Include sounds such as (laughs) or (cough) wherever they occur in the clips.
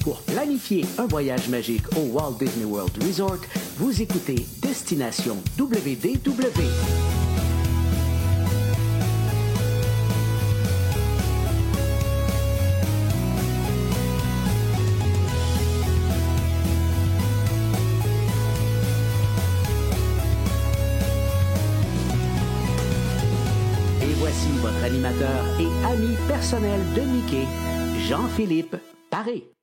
Pour planifier un voyage magique au Walt Disney World Resort, vous écoutez Destination WDW. Et voici votre animateur et ami personnel de Mickey, Jean-Philippe Paré.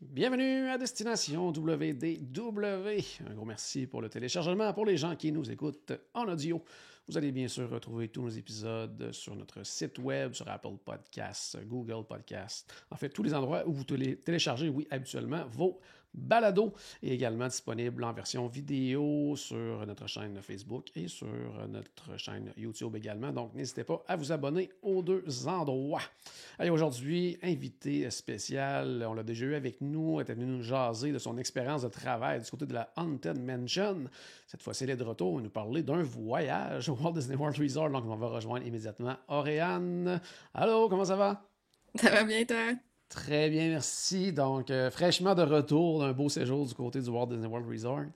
Bienvenue à Destination WDW. Un gros merci pour le téléchargement. Pour les gens qui nous écoutent en audio, vous allez bien sûr retrouver tous nos épisodes sur notre site web, sur Apple Podcasts, Google Podcasts, en fait, tous les endroits où vous télé- téléchargez, oui, habituellement, vos balados est également disponible en version vidéo sur notre chaîne Facebook et sur notre chaîne YouTube également. Donc, n'hésitez pas à vous abonner aux deux endroits. Allez, aujourd'hui, invité spécial, on l'a déjà eu avec nous, était venu nous jaser de son expérience de travail du côté de la Haunted Mansion. Cette fois-ci, elle est de retour et nous parler d'un voyage au Walt Disney World Resort. Donc, on va rejoindre immédiatement Auréane. Allô, comment ça va? Ça va bien, toi? Très bien, merci. Donc, euh, fraîchement de retour d'un beau séjour du côté du Walt Disney World Resort.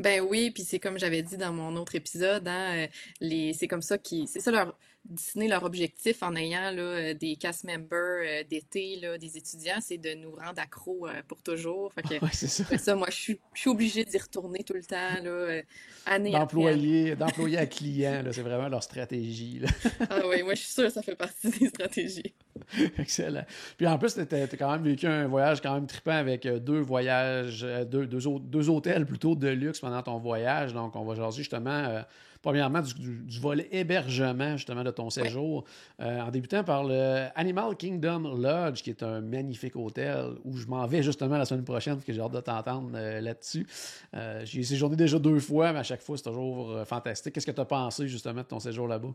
Ben oui, puis c'est comme j'avais dit dans mon autre épisode, hein, euh, les, c'est comme ça qui, c'est ça leur Disney leur objectif en ayant là, euh, des cast members euh, d'été, des étudiants, c'est de nous rendre accros euh, pour toujours. Fait que (laughs) Ouais, ça. moi, je suis, je suis obligée d'y retourner tout le temps, là, année. D'employé, d'employé à client, là, c'est vraiment leur stratégie. là. Ah oui, moi, je suis sûre que ça fait partie des stratégies. (laughs) Excellent. Puis en plus, tu as quand même vécu un voyage quand même trippant avec deux voyages, deux, deux, deux hôtels plutôt de luxe pendant ton voyage. Donc, on va jaser justement, euh, premièrement, du, du- du volet hébergement justement de ton séjour, Euh, en débutant par le Animal Kingdom Lodge, qui est un magnifique hôtel où je m'en vais justement la semaine prochaine, parce que j'ai hâte de t'entendre euh, là-dessus. Euh, J'y ai séjourné déjà deux fois, mais à chaque fois, c'est toujours euh, fantastique. Qu'est-ce que tu as pensé justement de ton séjour là-bas?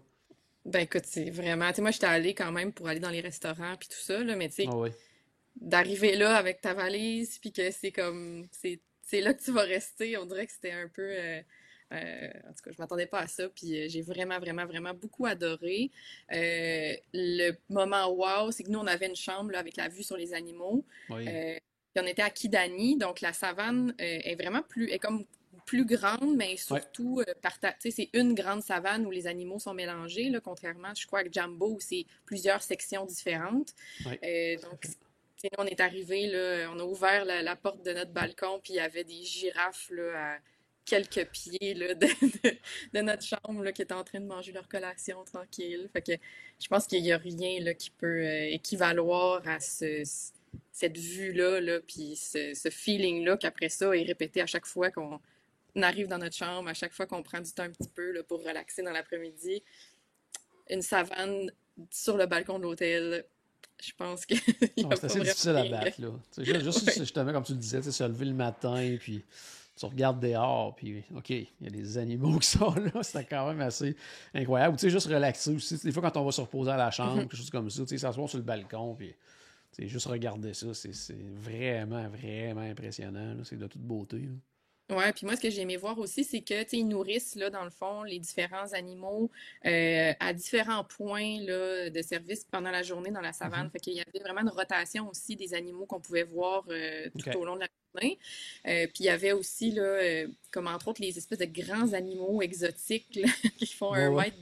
Ben écoute, c'est vraiment, tu sais, moi, j'étais allée quand même pour aller dans les restaurants puis tout ça, là, mais tu sais, Ah oui. d'arriver là avec ta valise, puis que c'est comme, c'est, c'est là que tu vas rester, on dirait que c'était un peu, euh, en tout cas, je m'attendais pas à ça, puis euh, j'ai vraiment, vraiment, vraiment beaucoup adoré. Euh, le moment wow, c'est que nous, on avait une chambre là, avec la vue sur les animaux, oui. puis on était à Kidani, donc la savane est vraiment plus, est comme plus grande, mais surtout, parta- c'est une grande savane où les animaux sont mélangés, là, contrairement, je crois, à Jumbo, où c'est plusieurs sections différentes. Ouais. Donc, nous, on est arrivé, on a ouvert la, la porte de notre balcon, puis il y avait des girafes là, à quelques pieds là, de, de- de notre chambre là, qui étaient en train de manger leur collation tranquille. Fait que je pense qu'il n'y a rien là, qui peut euh, équivaloir à ce, cette vue-là, là, puis ce, ce feeling-là qu'après ça est répété à chaque fois qu'on arrive dans notre chambre, à chaque fois qu'on prend du temps un petit peu là, pour relaxer dans l'après-midi. Une savane sur le balcon de l'hôtel. Je pense que (laughs) Ah, c'est assez difficile à battre, là. Juste, (laughs) Ouais. justement, comme tu le disais, se lever le matin, puis tu regardes dehors, puis OK, il y a des animaux (laughs) qui sont là, c'est quand même assez incroyable. Ou, Tu sais, juste relaxer aussi. Des fois, quand on va se reposer à la chambre, Mhm. quelque chose comme ça, tu sais, s'asseoir sur le balcon, puis tu sais, juste regarder ça, c'est vraiment, vraiment impressionnant. là. C'est de toute beauté. là. Ouais, puis moi, ce que j'ai aimé voir aussi, c'est que, ils nourrissent, là, dans le fond, les différents animaux euh, à différents points, là, de service pendant la journée dans la savane. Mhm. Fait qu'il y avait vraiment une rotation aussi des animaux qu'on pouvait voir euh, tout au long de la journée. Euh, puis il y avait aussi, là, comme entre autres, les espèces de grands animaux exotiques, là, (laughs) qui font un Ouais, ouais.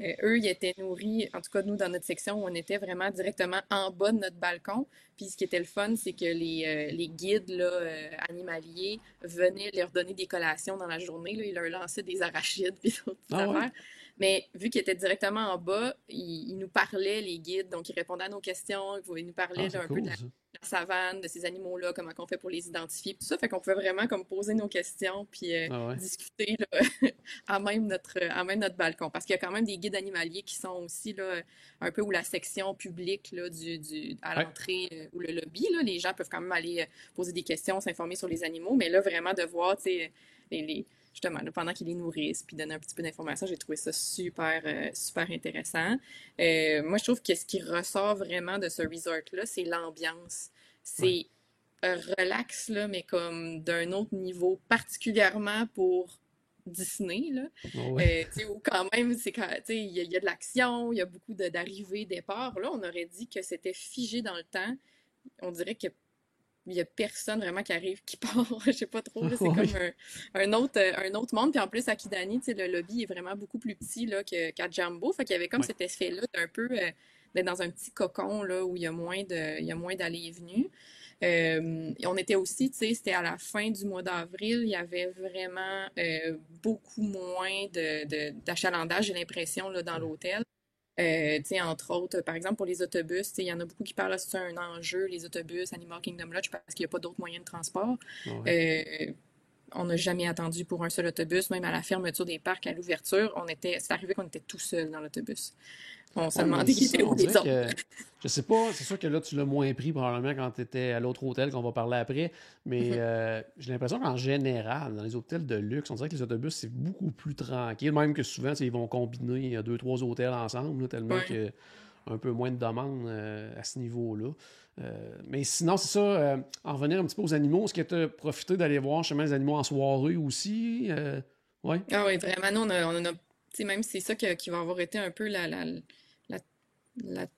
Euh, eux, ils étaient nourris, en tout cas, nous, dans notre section, où on était vraiment directement en bas de notre balcon. Puis ce qui était le fun, c'est que les, euh, les guides là, euh, animaliers venaient leur donner des collations dans la journée. Là. Ils leur lançaient des arachides puis (laughs) d'autres Ah ouais? Mais vu qu'ils étaient directement en bas, ils, ils nous parlaient, les guides. Donc, ils répondaient à nos questions. Ils pouvaient nous parler Ah, c'est un peu de la, savane, de ces animaux-là, comment on fait pour les identifier, tout ça. Fait qu'on pouvait vraiment comme poser nos questions puis euh, Ah ouais. discuter là, (laughs) à même notre à même notre balcon. Parce qu'il y a quand même des guides animaliers qui sont aussi là, un peu où la section publique là, du, du, à l'entrée euh, ou le lobby. Là, les gens peuvent quand même aller euh, poser des questions, s'informer sur les animaux. Mais là, vraiment de voir, tu sais, les, les- justement, pendant qu'ils les nourrissent, puis donner un petit peu d'informations, j'ai trouvé ça super, euh, super intéressant. Euh, moi, je trouve que ce qui ressort vraiment de ce resort-là, c'est l'ambiance. C'est relax, là, mais comme d'un autre niveau, particulièrement pour Disney, là. Ouais. Euh, où quand même, c'est il y, a- il y a de l'action, il y a beaucoup d'arrivées, départs. Là, on aurait dit que c'était figé dans le temps, on dirait qu'il n'y a personne vraiment qui arrive, qui (laughs) part, je sais pas trop, c'est comme un, autre, un autre monde. Puis en plus, à Kidani, le lobby est vraiment beaucoup plus petit qu'à Jambo. Fait qu'il y avait comme cet effet-là d'un peu d'être dans un petit cocon là, où il y a moins de, il y a moins d'allées et venues. Euh, on était aussi, tu sais, c'était à la fin du mois d'avril, il y avait vraiment euh, beaucoup moins d'achalandage, de, j'ai l'impression, dans l'hôtel. Euh, entre autres, par exemple, pour les autobus, il y en a beaucoup qui parlent, c'est un enjeu, les autobus, Animal Kingdom Lodge, parce qu'il n'y a pas d'autres moyens de transport. On n'a jamais attendu pour un seul autobus, même à la fermeture des parcs, à l'ouverture, on était, c'est arrivé qu'on était tout seul dans l'autobus. On s'est demandé qui était où les autres. je sais pas, c'est sûr que là, tu l'as moins pris probablement quand tu étais à l'autre hôtel qu'on va parler après, mais mhm. euh, j'ai l'impression qu'en général, dans les hôtels de luxe, on dirait que les autobus, c'est beaucoup plus tranquille, même que souvent, ils vont combiner deux, trois hôtels ensemble, tellement qu'il y a un peu moins de demandes euh, à ce niveau-là. Euh, mais sinon, c'est ça, en revenir un petit peu aux animaux, est-ce que tu as profité d'aller voir chemin les animaux en soirée aussi? ouais? Ah oui, vraiment, nous, on, a, on a même c'est ça qui va avoir été un peu la, la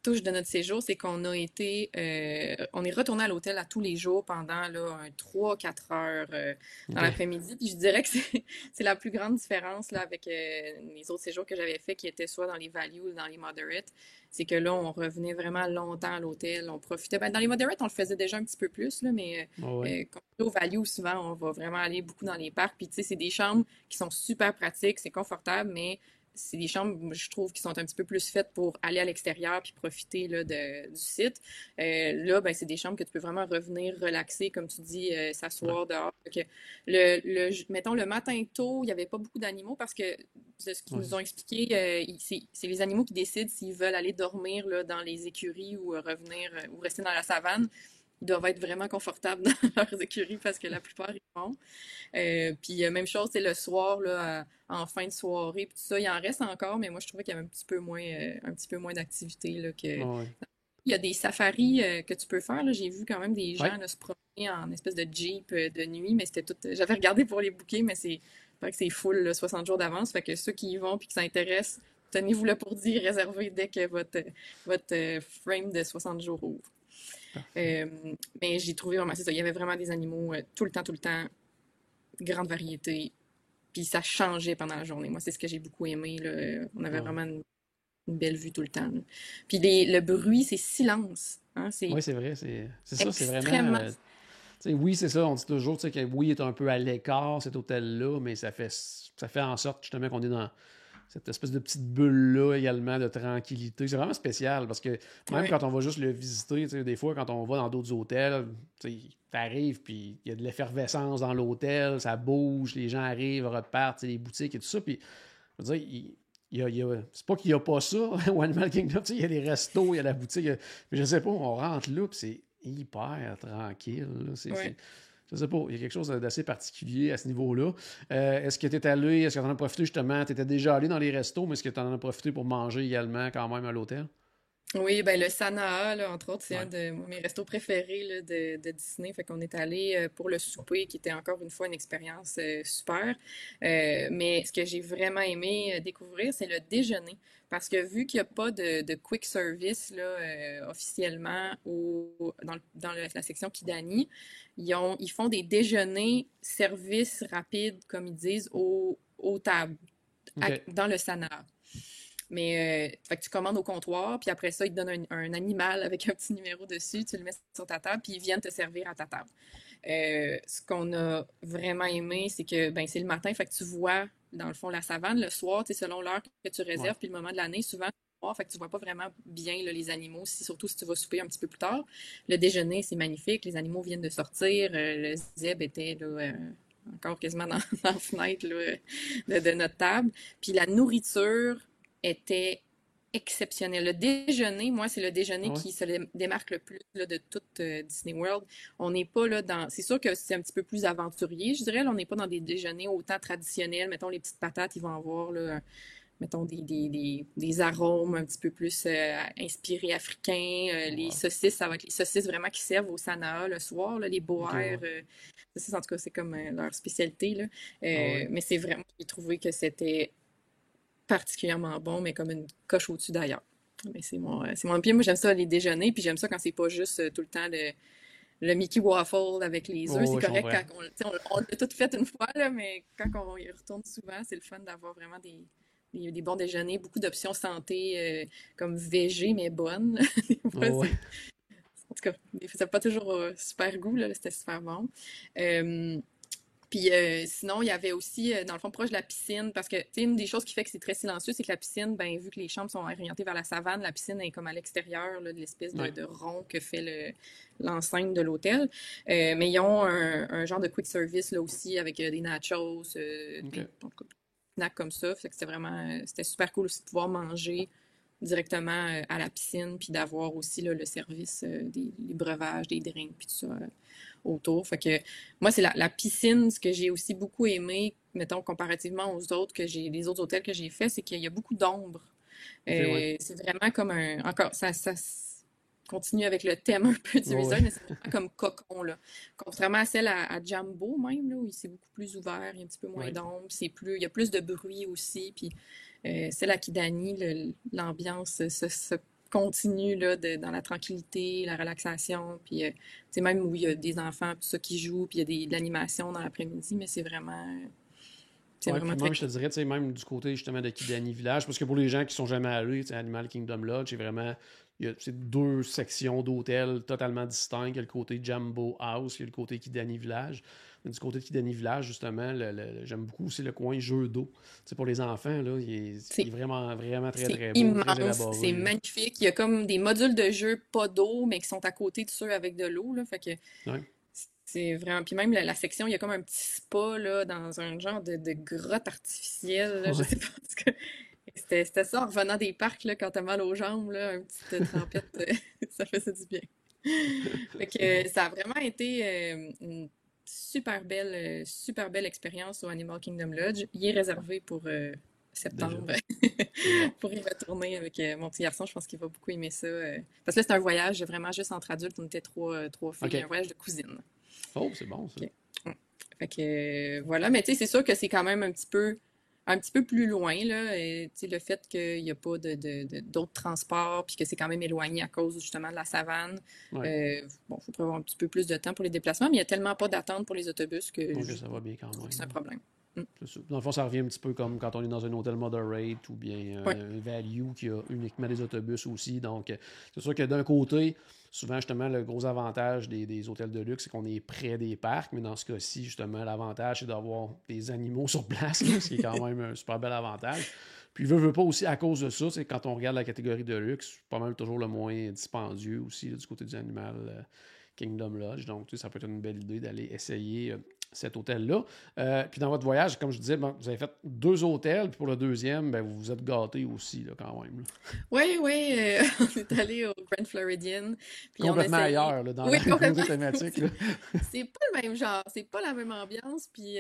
touche de notre séjour, c'est qu'on a été, euh, on est retourné à l'hôtel à tous les jours pendant là, 3-4 heures euh, dans l'après-midi. Puis je dirais que (laughs) c'est la plus grande différence là, avec euh, les autres séjours que j'avais fait qui étaient soit dans les values ou dans les moderates. C'est que là, on revenait vraiment longtemps à l'hôtel. On profitait. Ben, dans les moderates, on le faisait déjà un petit peu plus, là, mais quand on est au value, souvent, on va vraiment aller beaucoup dans les parcs. Puis tu sais, c'est des chambres qui sont super pratiques, c'est confortable, mais c'est des chambres, je trouve, qui sont un petit peu plus faites pour aller à l'extérieur puis profiter là, de, du site. Euh, là, ben, c'est des chambres que tu peux vraiment revenir relaxer, comme tu dis, euh, s'asseoir dehors. le, le, mettons, le matin tôt, il n'y avait pas beaucoup d'animaux parce que de ce qu'ils nous ont expliqué, euh, c'est les animaux qui décident s'ils veulent aller dormir là, dans les écuries ou revenir ou rester dans la savane ils doivent être vraiment confortables (laughs) dans leurs écuries parce que la plupart ils font. Euh, puis même chose, c'est le soir, là, en fin de soirée, puis tout ça, il en reste encore, mais moi je trouvais qu'il y avait un petit peu moins, euh, un petit peu moins d'activité que. Il y a des safaris euh, que tu peux faire. J'ai vu quand même des gens se promener en espèce de jeep de nuit, mais c'était tout. J'avais regardé pour les bouquets, mais c'est que c'est full 60 jours d'avance. Fait que ceux qui y vont puis qui s'intéressent, tenez-vous le pour dire, réservez dès que votre, votre frame de 60 jours ouvre. Euh, mais j'ai trouvé vraiment, c'est ça, il y avait vraiment des animaux euh, tout le temps, tout le temps, grande variété, puis ça changeait pendant la journée. Moi, c'est ce que j'ai beaucoup aimé. Là. On avait vraiment une, belle vue tout le temps. Puis le bruit, c'est silence. Hein? Oui, c'est vrai. C'est ça, c'est vraiment. Euh, oui, c'est ça. On dit toujours que oui, il est un peu à l'écart, cet hôtel-là, mais ça fait, ça fait en sorte justement qu'on est dans cette espèce de petite bulle-là également de tranquillité. C'est vraiment spécial parce que même quand on va juste le visiter, des fois, quand on va dans d'autres hôtels, tu arrives, puis il y a de l'effervescence dans l'hôtel, ça bouge, les gens arrivent, repartent, les boutiques et tout ça. Puis, je veux dire, il, a, c'est pas qu'il n'y a pas ça (laughs) au Animal Kingdom, il y a les restos, il y a la boutique, mais je sais pas, on rentre là, puis c'est hyper tranquille. C'est, je sais pas, il y a quelque chose d'assez particulier à ce niveau-là. Euh, est-ce que tu es allé, est-ce que tu en as profité justement, tu étais déjà allé dans les restos, mais est-ce que tu en as profité pour manger également quand même à l'hôtel? Oui, ben le Sanaa, là, entre autres, c'est un de mes restos préférés de, de, Disney. Fait qu'on est allé euh, pour le souper, qui était encore une fois une expérience euh, super. mais ce que j'ai vraiment aimé découvrir, c'est le déjeuner. Parce que vu qu'il n'y a pas de, quick service là, officiellement au, dans, dans la section Kidani, ils, ont, ils font des déjeuners services rapides, comme ils disent, aux, tables, dans le Sana. Mais euh, fait que tu commandes au comptoir, puis après ça, ils te donnent un, animal avec un petit numéro dessus, tu le mets sur ta table, puis ils viennent te servir à ta table. Euh, ce qu'on a vraiment aimé, c'est que ben, c'est le matin, fait que tu vois, dans le fond, la savane. Le soir, selon l'heure que tu réserves, puis le moment de l'année, souvent, fait que tu vois pas vraiment bien les animaux, surtout si tu vas souper un petit peu plus tard. Le déjeuner, c'est magnifique, les animaux viennent de sortir, euh, le zèbre était euh, encore quasiment dans, (laughs) la fenêtre de, notre table. Puis la nourriture était exceptionnelle. Le déjeuner, moi, c'est le déjeuner qui se démarque le plus de toute euh, Disney World. On n'est pas là dans... C'est sûr que c'est un petit peu plus aventurier, je dirais. on n'est pas dans des déjeuners autant traditionnels. Mettons, les petites patates, ils vont avoir là, mettons, des, des, des, arômes un petit peu plus euh, inspirés africains. Euh, les saucisses, ça va être les saucisses vraiment qui servent au Sanaa le soir, les boires. Euh, en tout cas, c'est comme leur spécialité. Là. Ah mais c'est vraiment, j'ai trouvé que c'était particulièrement bon, mais comme une coche au-dessus d'ailleurs. Mais c'est mon, c'est mon Moi, j'aime ça les déjeuners, puis j'aime ça quand c'est pas juste tout le temps le, le Mickey Waffle avec les œufs. c'est correct quand on, on, l'a tout fait une fois, là, mais quand on y retourne souvent, c'est le fun d'avoir vraiment des, des, bons déjeuners, beaucoup d'options santé comme végé, mais bonnes. (laughs) En tout cas, ça n'a pas toujours super goût, là, c'était super bon. Puis euh, sinon, il y avait aussi, euh, dans le fond, proche de la piscine, parce que, tu sais, une des choses qui fait que c'est très silencieux, c'est que la piscine, ben, vu que les chambres sont orientées vers la savane, la piscine est comme à l'extérieur de l'espèce de, rond que fait l'enceinte de l'hôtel. Euh, mais ils ont un, genre de quick service là aussi avec des nachos, des, snacks comme ça. Fait que c'était vraiment, c'était super cool aussi de pouvoir manger directement à la piscine, puis d'avoir aussi le service des breuvages, des drinks, puis tout ça autour. Fait que moi, c'est la, piscine, ce que j'ai aussi beaucoup aimé, mettons, comparativement aux autres que j'ai, les autres hôtels que j'ai fait, c'est qu'il y a beaucoup d'ombre. Euh, c'est vraiment comme un. Encore, ça, ça continue avec le thème un peu du resort, mais c'est vraiment comme cocon, là. Contrairement à celle à, Jambo, même, là, où c'est beaucoup plus ouvert, il y a un petit peu moins d'ombre, c'est plus, il y a plus de bruit aussi, puis euh, celle à Kidani, l'ambiance se, continue là, dans la tranquillité, la relaxation. Puis, c'est euh, même où il y a des enfants tout ça, qui jouent, puis il y a des, de l'animation dans l'après-midi, mais c'est vraiment. C'est vraiment très... Même, je te dirais, même du côté justement de Kidani Village, parce que pour les gens qui sont jamais allés, Animal Kingdom Lodge, c'est vraiment. Il y a deux sections d'hôtels totalement distinctes. Il y a le côté Jumbo House, il y a le côté Kidani Village du côté de Kidani Village, justement, j'aime beaucoup aussi le coin jeu d'eau. pour les enfants, là, il est, vraiment, vraiment très, très beau, C'est magnifique. Il y a comme des modules de jeu pas d'eau, mais qui sont à côté de ceux avec de l'eau. Fait que c'est vraiment. Puis même la, section, il y a comme un petit spa là, dans un genre de, grotte artificielle. Je sais pas. C'était ça en revenant des parcs là, quand t'as mal aux jambes, là, une petite trempette, (laughs) ça faisait du bien. fait que ça a vraiment été euh, une super belle, euh, super belle expérience au Animal Kingdom Lodge. Il est réservé pour euh, septembre (laughs) pour y retourner avec euh, mon petit garçon. Je pense qu'il va beaucoup aimer ça. Parce que là, c'est un voyage vraiment juste entre adultes. On était trois, trois filles. Un voyage de cousine. Oh, c'est bon ça. Fait que voilà. Mais tu sais, c'est sûr que c'est quand même un petit peu un petit peu plus loin, là, et, le fait qu'il n'y a pas d'autres de, de, transports, puis que c'est quand même éloigné à cause justement de la savane. Euh, bon, il faut prévoir un petit peu plus de temps pour les déplacements, mais il n'y a tellement pas d'attente pour les autobus que, ça va bien quand même. C'est un problème. Mm. Dans le fond, ça revient un petit peu comme quand on est dans un hôtel moderate ou bien un value qui a uniquement des autobus aussi. Donc, c'est sûr que d'un côté, souvent, justement, le gros avantage des, hôtels de luxe, c'est qu'on est près des parcs, mais dans ce cas-ci, justement, l'avantage, c'est d'avoir des animaux (laughs) sur place, ce qui est quand même un super bel avantage. Puis, veut, veut pas aussi, à cause de ça, c'est quand on regarde la catégorie de luxe, pas mal toujours le moins dispendieux aussi du côté du animal. Euh, Kingdom Lodge. Donc, ça peut être une belle idée d'aller essayer euh, cet hôtel-là. Euh, puis dans votre voyage, comme je disais, vous avez fait deux hôtels, puis pour le deuxième, ben, vous vous êtes gâtés aussi, là, quand même. Oui, oui, euh, (laughs) on est allé au Grand Floridian. Puis complètement ailleurs, là, dans oui, la (laughs) thématique. (laughs) c'est pas le même genre, c'est pas la même ambiance, puis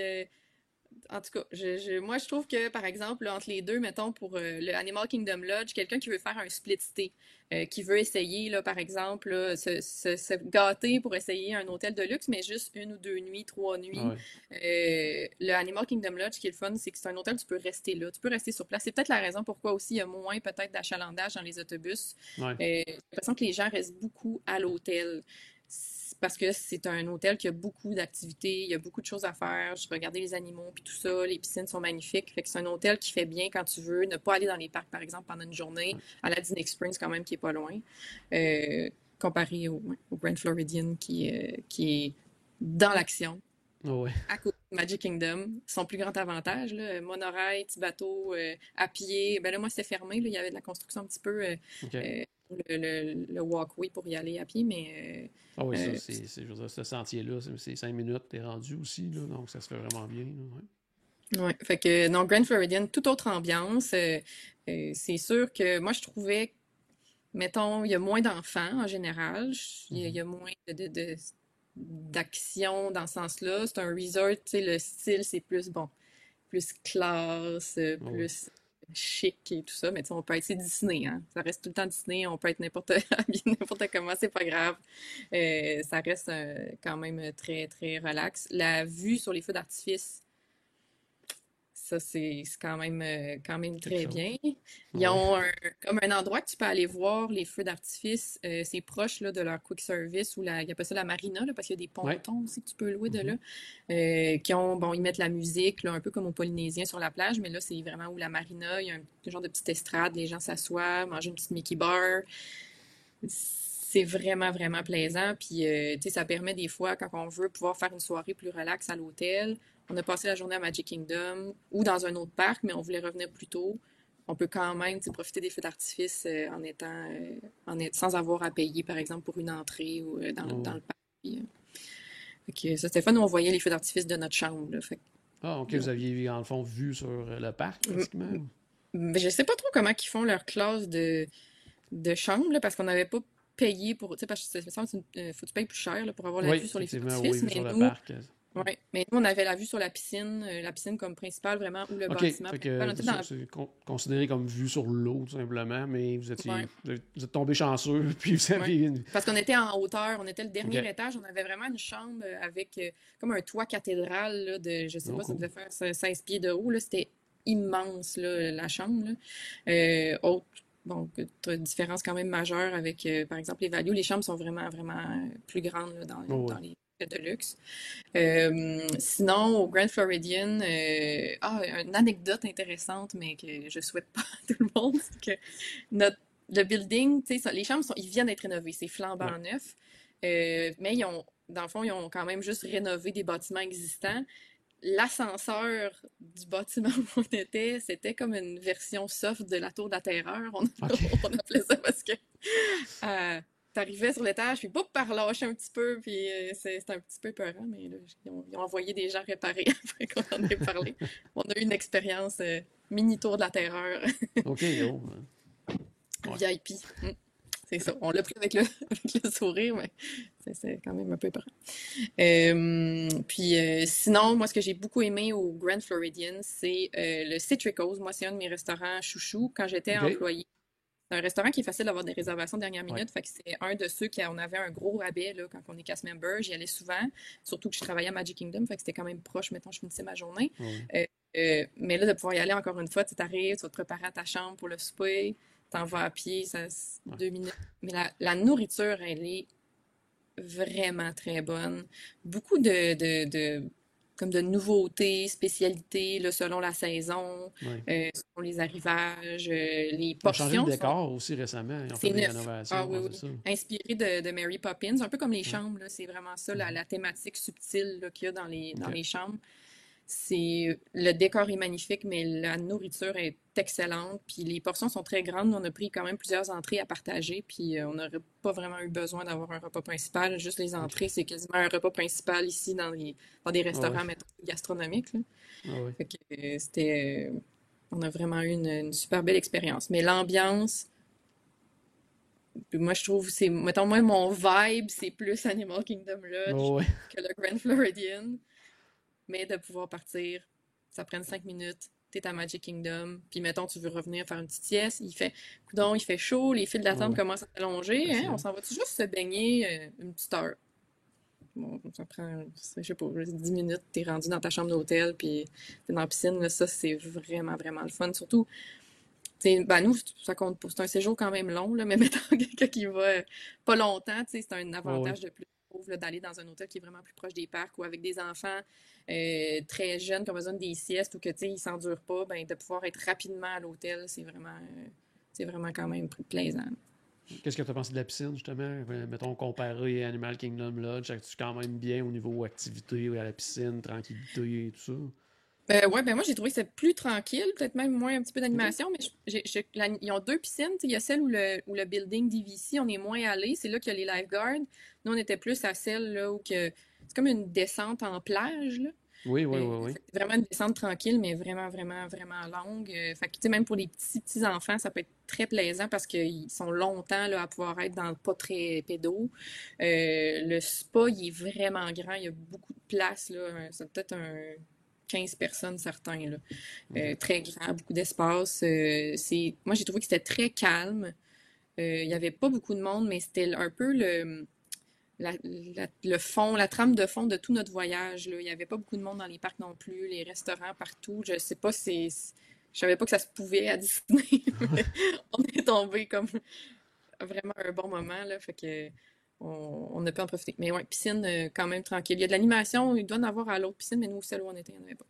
en tout cas, je, moi, je trouve que, par exemple, entre les deux, mettons, pour euh, le Animal Kingdom Lodge, quelqu'un qui veut faire un split stay, euh, qui veut essayer, là, par exemple, se, gâter pour essayer un hôtel de luxe, mais juste une ou deux nuits, trois nuits. Euh, le Animal Kingdom Lodge, ce qui est le fun, c'est que c'est un hôtel, tu peux rester là, tu peux rester sur place. C'est peut-être la raison pourquoi aussi il y a moins peut-être d'achalandage dans les autobus. J'ai l'impression que les gens restent beaucoup à l'hôtel parce que c'est un hôtel qui a beaucoup d'activités, il y a beaucoup de choses à faire. Je regardais les animaux puis tout ça, les piscines sont magnifiques. Fait que c'est un hôtel qui fait bien quand tu veux ne pas aller dans les parcs, par exemple, pendant une journée, à la Disney Springs quand même, qui est pas loin, euh, comparé au, Grand Floridian qui, euh, qui est dans l'action. Oh à côté de Magic Kingdom, son plus grand avantage, là, monorail, petit bateau, euh, à pied. Ben là, moi, c'était fermé. il y avait de la construction un petit peu le, walkway pour y aller à pied, mais. Euh, ah oui, ça, euh, c'est, ce sentier-là, c'est cinq minutes, t'es rendu aussi, là, donc ça se fait vraiment bien. Oui, ouais, fait que dans Grand Floridian, toute autre ambiance. Euh, c'est sûr que moi, je trouvais, mettons, il y a moins d'enfants en général, il y, a, moins de, d'action dans ce sens-là. C'est un resort, tu sais, le style, c'est plus, bon, plus classe, plus chic et tout ça, mais on peut être Disney, hein? ça reste tout le temps Disney, on peut être n'importe (laughs) n'importe comment, c'est pas grave. Euh, ça reste euh, quand même très, très relax. La vue sur les feux d'artifice, Ça, c'est quand même, euh, quand même très bien. Ils ont comme un endroit que tu peux aller voir les feux d'artifice. Euh, c'est proche là, de leur quick service ou la, il y a pas ça la marina, là, parce qu'il y a des pontons aussi que tu peux louer de là. Mm-hmm. Euh, qui ont, bon, ils mettent la musique, là, un peu comme au Polynésien sur la plage, mais là, c'est vraiment où la marina, il y a un, genre de petite estrade, les gens s'assoient, mangent une petite Mickey bar. C'est vraiment, vraiment plaisant. Puis, tu sais, ça permet des fois, quand on veut pouvoir faire une soirée plus relaxe à l'hôtel, on a passé la journée à Magic Kingdom ou dans un autre parc, mais on voulait revenir plus tôt. On peut quand même profiter des feux d'artifice euh, en étant euh, en sans avoir à payer, par exemple, pour une entrée ou euh, dans, oh. dans, le parc. ça, c'était fun, on voyait les feux d'artifice de notre chambre. ah, ok, vous aviez en fond vu sur le parc, mm, pratiquement. Mm. Je sais pas trop comment ils font leur classe de, de chambre, parce qu'on n'avait pas payé pour. Tu sais, parce que ça me semble qu'il faut que tu payes plus cher pour avoir la vue sur les feux d'artifice. mais nous, oui, mais nous, on avait la vue sur la piscine, euh, la piscine comme principale, vraiment, ou le bâtiment C'est considéré comme vue sur l'eau, tout simplement, mais vous, étiez, vous, êtes tombé chanceux, (laughs) puis vous aviez Parce qu'on était en hauteur, on était le dernier étage, on avait vraiment une chambre avec euh, comme un toit cathédral là, de, je sais oh, pas, ça devait faire 16 pieds de haut, c'était immense, là, la chambre. Euh, autre, donc, différence quand même majeure avec, par exemple, les values. Les chambres sont vraiment, vraiment plus grandes dans, oh, dans les de luxe. Euh, sinon, au Grand Floridian, euh, ah, une anecdote intéressante, mais que je souhaite pas à tout le monde, c'est que notre, le building, les chambres, sont, ils viennent d'être rénovés, c'est flambant neuf, euh, mais ils ont, dans le fond, ils ont quand même juste rénové des bâtiments existants. L'ascenseur du bâtiment où on était, c'était comme une version soft de la Tour de la Terreur. On, (laughs) on appelait ça parce que t'arrivais sur l'étage, puis boum, par lâcher un petit peu, puis euh, c'est un petit peu peurant, mais là, ils, ont, envoyé des gens réparer (laughs) après qu'on en ait parlé. On a eu une expérience euh, mini tour de la terreur. (laughs) OK, oh. VIP. Mm. C'est ça. On l'a pris avec le, (laughs) avec le, sourire, mais c'est quand même un peu peurant. Euh, puis sinon, moi, ce que j'ai beaucoup aimé au Grand Floridian, c'est le Citricos. Moi, c'est un de mes restaurants chouchou. Quand j'étais employée, un restaurant qui est facile d'avoir des réservations dernière minute. Fait que c'est un de ceux qui on avait un gros rabais là, quand on est cast member. J'y allais souvent, surtout que je travaillais à Magic Kingdom. Fait que c'était quand même proche, mettons, je finissais ma journée. Euh, euh, mais là, de pouvoir y aller encore une fois, tu arrives, tu vas te préparer à ta chambre pour le souper, t'en vas à pied, ça deux minutes. Mais la, la, nourriture, elle est vraiment très bonne. Beaucoup de, de, de comme de nouveautés, spécialités là, selon la saison, euh, selon les arrivages, euh, les portions. Ils ont changé de décor aussi récemment. Ils ont fait des rénovations. Ah, oui, oui. Inspiré de, de, Mary Poppins, un peu comme les chambres. C'est vraiment ça, la, la thématique subtile qu'il y a dans les, dans les chambres c'est le décor est magnifique, mais la nourriture est excellente. Puis les portions sont très grandes. On a pris quand même plusieurs entrées à partager. Puis euh, on n'aurait pas vraiment eu besoin d'avoir un repas principal. Juste les entrées, c'est quasiment un repas principal ici dans, les, dans des restaurants gastronomiques. Ah euh, c'était, euh, on a vraiment eu une, super belle expérience. Mais l'ambiance, moi, je trouve, c'est, mettons, moi, mon vibe, c'est plus Animal Kingdom Lodge que le Grand Floridian mais de pouvoir partir, ça prend cinq minutes, t'es à Magic Kingdom, puis mettons, tu veux revenir faire une petite sieste, il fait, coudon, il fait chaud, les files d'attente commencent à s'allonger, hein, on s'en va-tu juste se baigner euh, une petite heure? Bon, ça prend, je sais pas, 10 minutes, t'es rendu dans ta chambre d'hôtel, puis t'es dans la piscine, là, ça, c'est vraiment, vraiment le fun. Surtout, ben nous, ça compte pas. C'est un séjour quand même long, là, mais (laughs) mettons quelqu'un qui va euh, pas longtemps, c'est un avantage de plus d'aller dans un hôtel qui est vraiment plus proche des parcs ou avec des enfants euh, très jeunes qui ont besoin des siestes ou que ils s'endurent pas, ben, de pouvoir être rapidement à l'hôtel, c'est vraiment, euh, vraiment quand même plaisant. Qu'est-ce que tu as pensé de la piscine, justement? Mettons, comparé à Animal Kingdom Lodge, tu quand même bien au niveau activité à la piscine, tranquillité et tout ça? Euh, oui, ben moi j'ai trouvé que c'était plus tranquille, peut-être même moins un petit peu d'animation, mais ils ont deux piscines. Il y a celle où le, où le building DVC, on est moins allé, c'est là qu'il y a les lifeguards. Nous, on était plus à celle là où que c'est comme une descente en plage. Là. Oui, oui, oui, oui. C'est vraiment une descente tranquille, mais vraiment, vraiment, vraiment longue. Euh, fait que, même pour les petits, petits enfants, ça peut être très plaisant parce qu'ils sont longtemps là, à pouvoir être dans le pas très pédo. Euh, le spa, il est vraiment grand. Il y a beaucoup de place. Là. C'est peut-être un 15 personnes certains. Là. Euh, très grand, beaucoup d'espace. Euh, c'est... Moi, j'ai trouvé que c'était très calme. Euh, il n'y avait pas beaucoup de monde, mais c'était un peu le le fond, la trame de fond de tout notre voyage. Là. Il n'y avait pas beaucoup de monde dans les parcs non plus, les restaurants partout. Je sais pas si. Je savais pas que ça se pouvait à (laughs) Disney. (laughs) on est tombé comme vraiment un bon moment. Là, fait que on, a pu en profiter. Mais ouais, piscine euh, quand même tranquille. Il y a de l'animation, il doit en avoir à l'autre piscine, mais nous, celle où on était, il n'y en avait pas.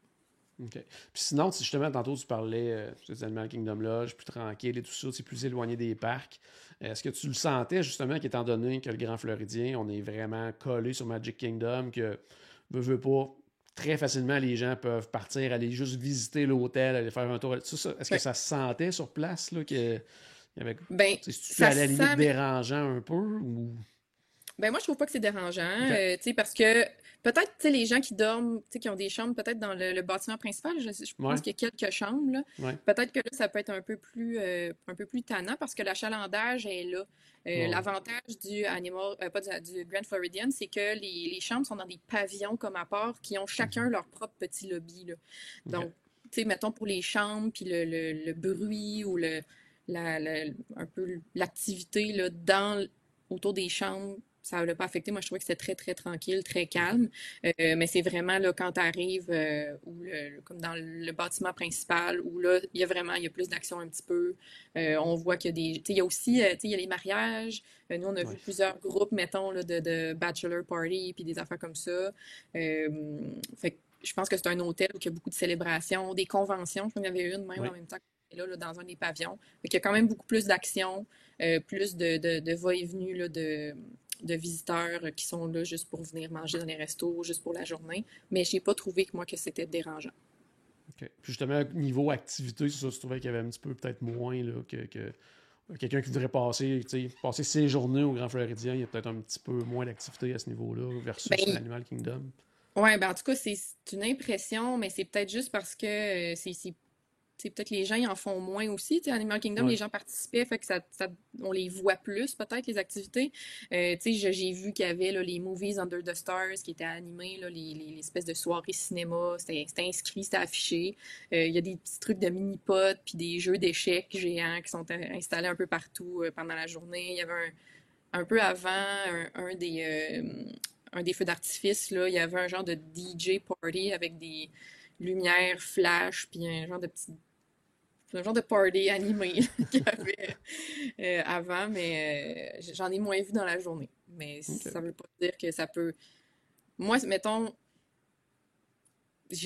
OK. Puis sinon, si justement, tantôt, tu parlais euh, des Animal Kingdom Lodge, plus tranquille et tout ça, c'est plus éloigné des parcs. Est-ce que tu le sentais, justement, qu'étant donné que le Grand Floridien, on est vraiment collé sur Magic Kingdom, que, veut, veut pas, très facilement, les gens peuvent partir, aller juste visiter l'hôtel, aller faire un tour. Est-ce que ça se sentait sur place, là, que... Il y avait... Ben, tu à la limite dérangeant un peu ou... Ben moi, je trouve pas que c'est dérangeant, euh, parce que peut-être, les gens qui dorment, qui ont des chambres peut-être dans le, bâtiment principal, je, pense qu'il y a quelques chambres, Peut-être que là, ça peut être un peu plus, euh, un peu plus tannant parce que l'achalandage est là. Euh, l'avantage du Animal, pas du, Grand Floridian, c'est que les, chambres sont dans des pavillons comme à part qui ont chacun mhm. leur propre petit lobby, là. Donc, tu sais, mettons pour les chambres, puis le, bruit ou le, la, un peu l'activité dans autour des chambres ça ne l'a pas affecté. Moi, je trouvais que c'était très, très tranquille, très calme. Euh, mais c'est vraiment là, quand tu arrives, euh, comme dans le bâtiment principal, où là, il y a vraiment, il y a plus d'action un petit peu. Euh, on voit qu'il y a des. Il y a aussi, il y a les mariages. nous, on a vu plusieurs groupes, mettons, là, de, de, bachelor party, puis des affaires comme ça. fait je pense que c'est un hôtel où il y a beaucoup de célébrations, des conventions. Je crois qu'il y en avait une même en même temps Là, là, dans un des pavillons. Il y a quand même beaucoup plus d'action, plus de, de, de va-et-venu de, de visiteurs qui sont là juste pour venir manger dans les restos, juste pour la journée. Mais j'ai pas trouvé que moi que c'était dérangeant. OK. Puis justement, niveau activité, ça, je trouvais qu'il y avait un petit peu peut-être moins là, que, quelqu'un qui voudrait passer, passer ses journées au Grand Floridien, il y a peut-être un petit peu moins d'activité à ce niveau-là versus ben, l'Animal Kingdom. Oui, ben en tout cas, c'est une impression, mais c'est peut-être juste parce que euh, c'est peut-être les gens en font moins aussi. T'sais, Animal Kingdom, les gens participaient, fait que ça, on les voit plus, peut-être, les activités. Euh, j'ai vu qu'il y avait là, les Movies Under the Stars qui étaient animés, là, les, les, espèces de soirées cinéma. C'était inscrit, c'était affiché. Euh, il y a des petits trucs de mini-potes, puis des jeux d'échecs géants qui sont installés un peu partout euh, pendant la journée. Il y avait un, un peu avant un, des, euh, un des feux d'artifice, là, il y avait un genre de DJ party avec des lumières flash, puis un genre de petit c'est un genre de party animé (laughs) qu'il y avait euh, avant, mais euh, j'en ai moins vu dans la journée. Mais ça veut pas dire que ça peut. Moi, mettons,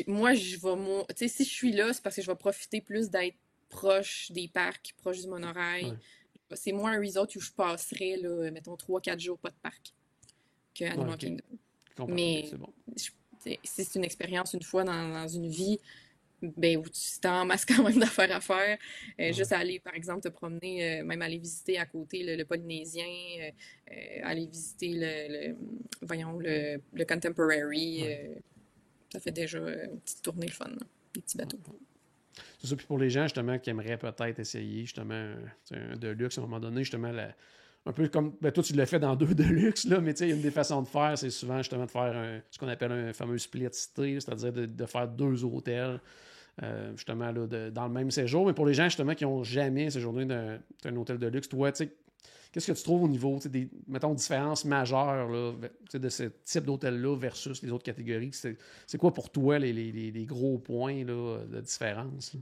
moi, je vais. Tu sais, si je suis là, c'est parce que je vais profiter plus d'être proche des parcs, proche du monorail. C'est moins un resort où je passerais, là, mettons, 3-4 jours pas de parc que Animal Kingdom. Mais c'est une expérience une fois dans une vie ben, où tu t'en masse (laughs) quand même d'affaires à faire. Euh, juste aller, par exemple, te promener, euh, même aller visiter à côté le, Polynésien, euh, aller visiter le, voyons, le, Contemporary. ça fait déjà une petite tournée le fun, des petits bateaux. C'est ça, puis pour les gens, justement, qui aimeraient peut-être essayer, justement, un de luxe à un moment donné, justement, un peu comme ben, toi tu l'as fait dans deux de luxe là mais tu sais une des façons de faire c'est souvent justement de faire ce qu'on appelle un fameux split stay c'est-à-dire de, faire deux hôtels euh, justement, là, dans le même séjour. Mais pour les gens, justement, qui n'ont jamais séjourné dans un hôtel de luxe, toi, qu'est-ce que tu trouves au niveau des, mettons, différences majeures là, de ce type d'hôtel-là versus les autres catégories? C'est quoi pour toi les, les, gros points là, de différence?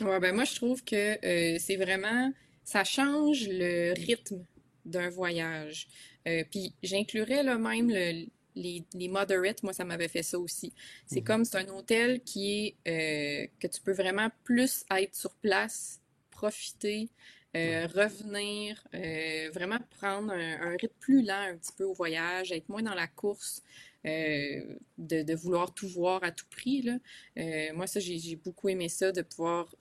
Ouais, ben moi, je trouve que euh, c'est vraiment. Ça change le rythme d'un voyage. Euh, puis j'inclurais là même le, les, les moderates, moi, ça m'avait fait ça aussi. C'est mhm. comme, c'est un hôtel qui est, euh, que tu peux vraiment plus être sur place, profiter, euh, revenir, euh, vraiment prendre un, rythme plus lent un petit peu au voyage, être moins dans la course, de, vouloir tout voir à tout prix. Là. moi, ça, j'ai beaucoup aimé ça, de pouvoir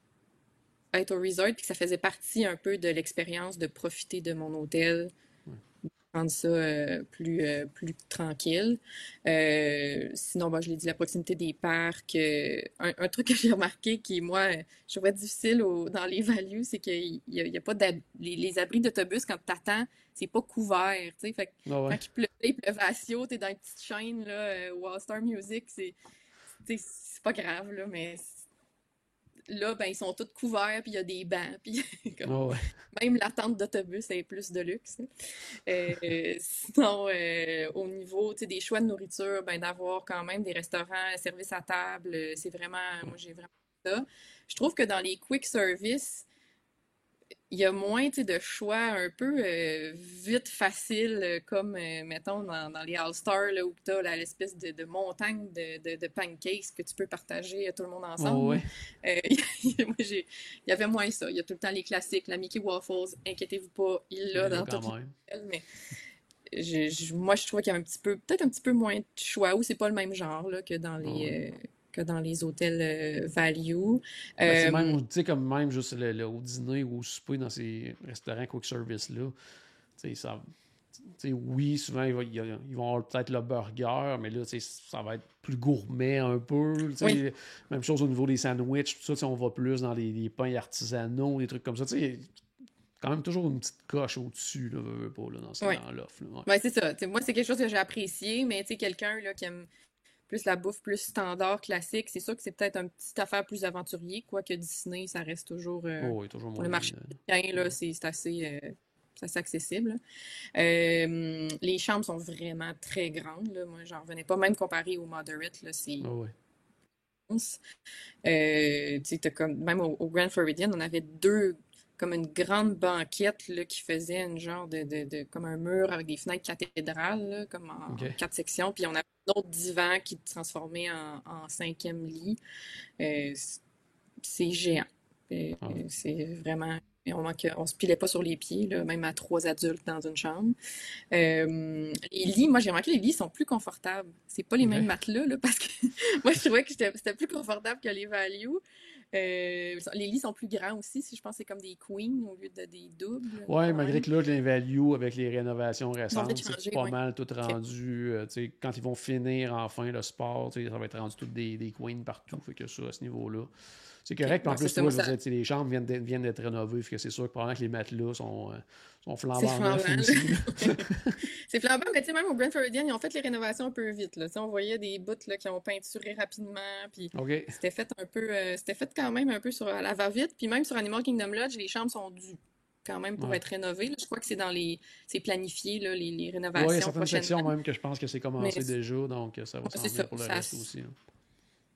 être au resort, puis que ça faisait partie un peu de l'expérience de profiter de mon hôtel, rendre ça euh, plus, euh, plus tranquille. Euh, sinon, bah, je l'ai dit, la proximité des parcs. Un, truc que j'ai remarqué qui, moi, je trouvais difficile dans les values, c'est qu'il n'y a, pas les, les, abris d'autobus, quand tu attends, c'est pas couvert. Fait ah Quand il pleut, il pleut tu es dans une petite chaîne, là, Wall Star Music, c'est pas grave, là, mais là, ben, ils sont tous couverts, puis il y a des bancs, (laughs) puis comme- ouais. même l'attente d'autobus est plus de luxe. Euh, sinon, euh, au niveau des choix de nourriture, ben, d'avoir quand même des restaurants, service à table, euh, c'est vraiment, moi j'ai vraiment ça. Je trouve que dans les quick service, il y a moins, de choix un peu euh, vite facile, euh, comme, euh, mettons, dans, dans les All-Stars, où tu as l'espèce de, de montagne de, de, de pancakes que tu peux partager à tout le monde ensemble. ouais. Euh, (laughs) moi, j'ai- il y avait moins ça. Il y a tout le temps les classiques, la Mickey Waffles, inquiétez-vous pas, il l'a dans même. les mais je- je- moi, je trouvais qu'il y avait un petit peu, peut-être un petit peu moins de choix, ou c'est pas le même genre là, que dans les. Que dans les hôtels euh, value. Ben, Euh, même, tu sais, comme même juste le- le- au dîner ou au souper dans ces restaurants quick service-là, tu sais, ça. tu sais, oui, souvent, il va- il y a- ils vont avoir peut-être le burger, mais là, ça va être plus gourmet un peu. Oui. Même chose au niveau des sandwichs, tout ça, on va plus dans les, les pains artisanaux, des trucs comme ça. Tu sais, quand même toujours une petite coche au-dessus, là, dans, ce- Oui. dans l'offre. là, ouais. Ouais, c'est ça. Tu sais, moi, c'est quelque chose que j'ai apprécié, mais quelqu'un là, qui aime plus la bouffe plus standard, classique, c'est sûr que c'est peut-être une petite affaire plus aventurier, quoique Disney, ça reste toujours euh, Oh, oui, toujours le marché euh, américain, là, c'est assez, euh, c'est assez accessible. Euh, les chambres sont vraiment très grandes, là. Moi, j'en revenais pas, même comparé au Moderate, là, c'est ah ouais. immense. Euh, comme, même au, au Grand Floridian, on avait deux, comme une grande banquette là, qui faisait une genre de, de, de- comme un mur avec des fenêtres cathédrales, là, comme en quatre sections. Puis on avait un autre divan qui se transformait en, en cinquième lit. Euh, c'est géant. Euh, Ah ouais. c'est vraiment. On, on se pilait pas sur les pieds, là, même à trois adultes dans une chambre. Euh, les lits, moi j'ai remarqué les lits sont plus confortables. C'est pas les mêmes matelas, là, parce que (laughs) moi je trouvais que c'était plus confortable que les value. Euh, les lits sont plus grands aussi, si je pense que c'est comme des queens au lieu de des doubles. Ouais, quand malgré que là, les value avec les rénovations récentes, c'est pas ouais. mal tout rendu. euh, quand ils vont finir enfin le sport, ça va être rendu tout des, des queens partout. Fait que ça, à ce niveau-là. C'est correct. En plus, moi, ça- les chambres viennent d'être, viennent d'être rénovées. Fait que c'est sûr que probablement que les matelas sont, euh, sont C'est flambant. (laughs) C'est flambant, mais tu sais, même au Brent Floridian, ils ont fait les rénovations un peu vite, là. On voyait des bouts, là, qui ont peinturé rapidement, puis c'était fait un peu, euh, c'était fait quand même un peu sur à la va-vite, puis même sur Animal Kingdom Lodge, les chambres sont dues quand même pour Ouais. être rénovées, là. Je crois que c'est dans les, c'est planifié, là, les, les Ouais, il y a rénovations certaines sections même que je pense que c'est commencé déjà, donc euh, ça va s'en pour le ça reste aussi.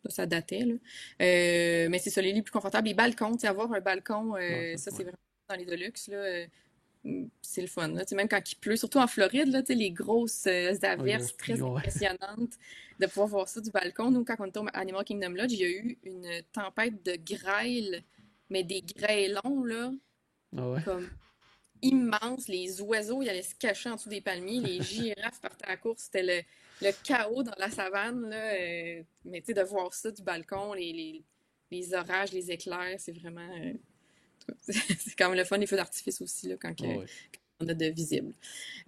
Ça, datait, là. Euh, mais c'est ça, les lits plus confortables. Les balcons, avoir un balcon, euh, Ouais, ça, ouais. c'est vraiment dans les Deluxe, là. euh, c'est le fun, là. Même quand il pleut, surtout en Floride, là, les grosses Ouais, averses très impressionnantes, de pouvoir voir ça du balcon. Nous, quand on était au Animal Kingdom Lodge, il y a eu une tempête de grêle, mais des grêlons, là, Ah ouais. comme immenses. Les oiseaux, ils allaient se cacher en dessous des palmiers. Les girafes partaient à la course. C'était le, le chaos dans la savane. Là. euh, mais tu sais, de voir ça du balcon, les, les, les orages, les éclairs, c'est vraiment. euh, (laughs) c'est quand même le fun, les feux d'artifice aussi, là, quand on a de visibles.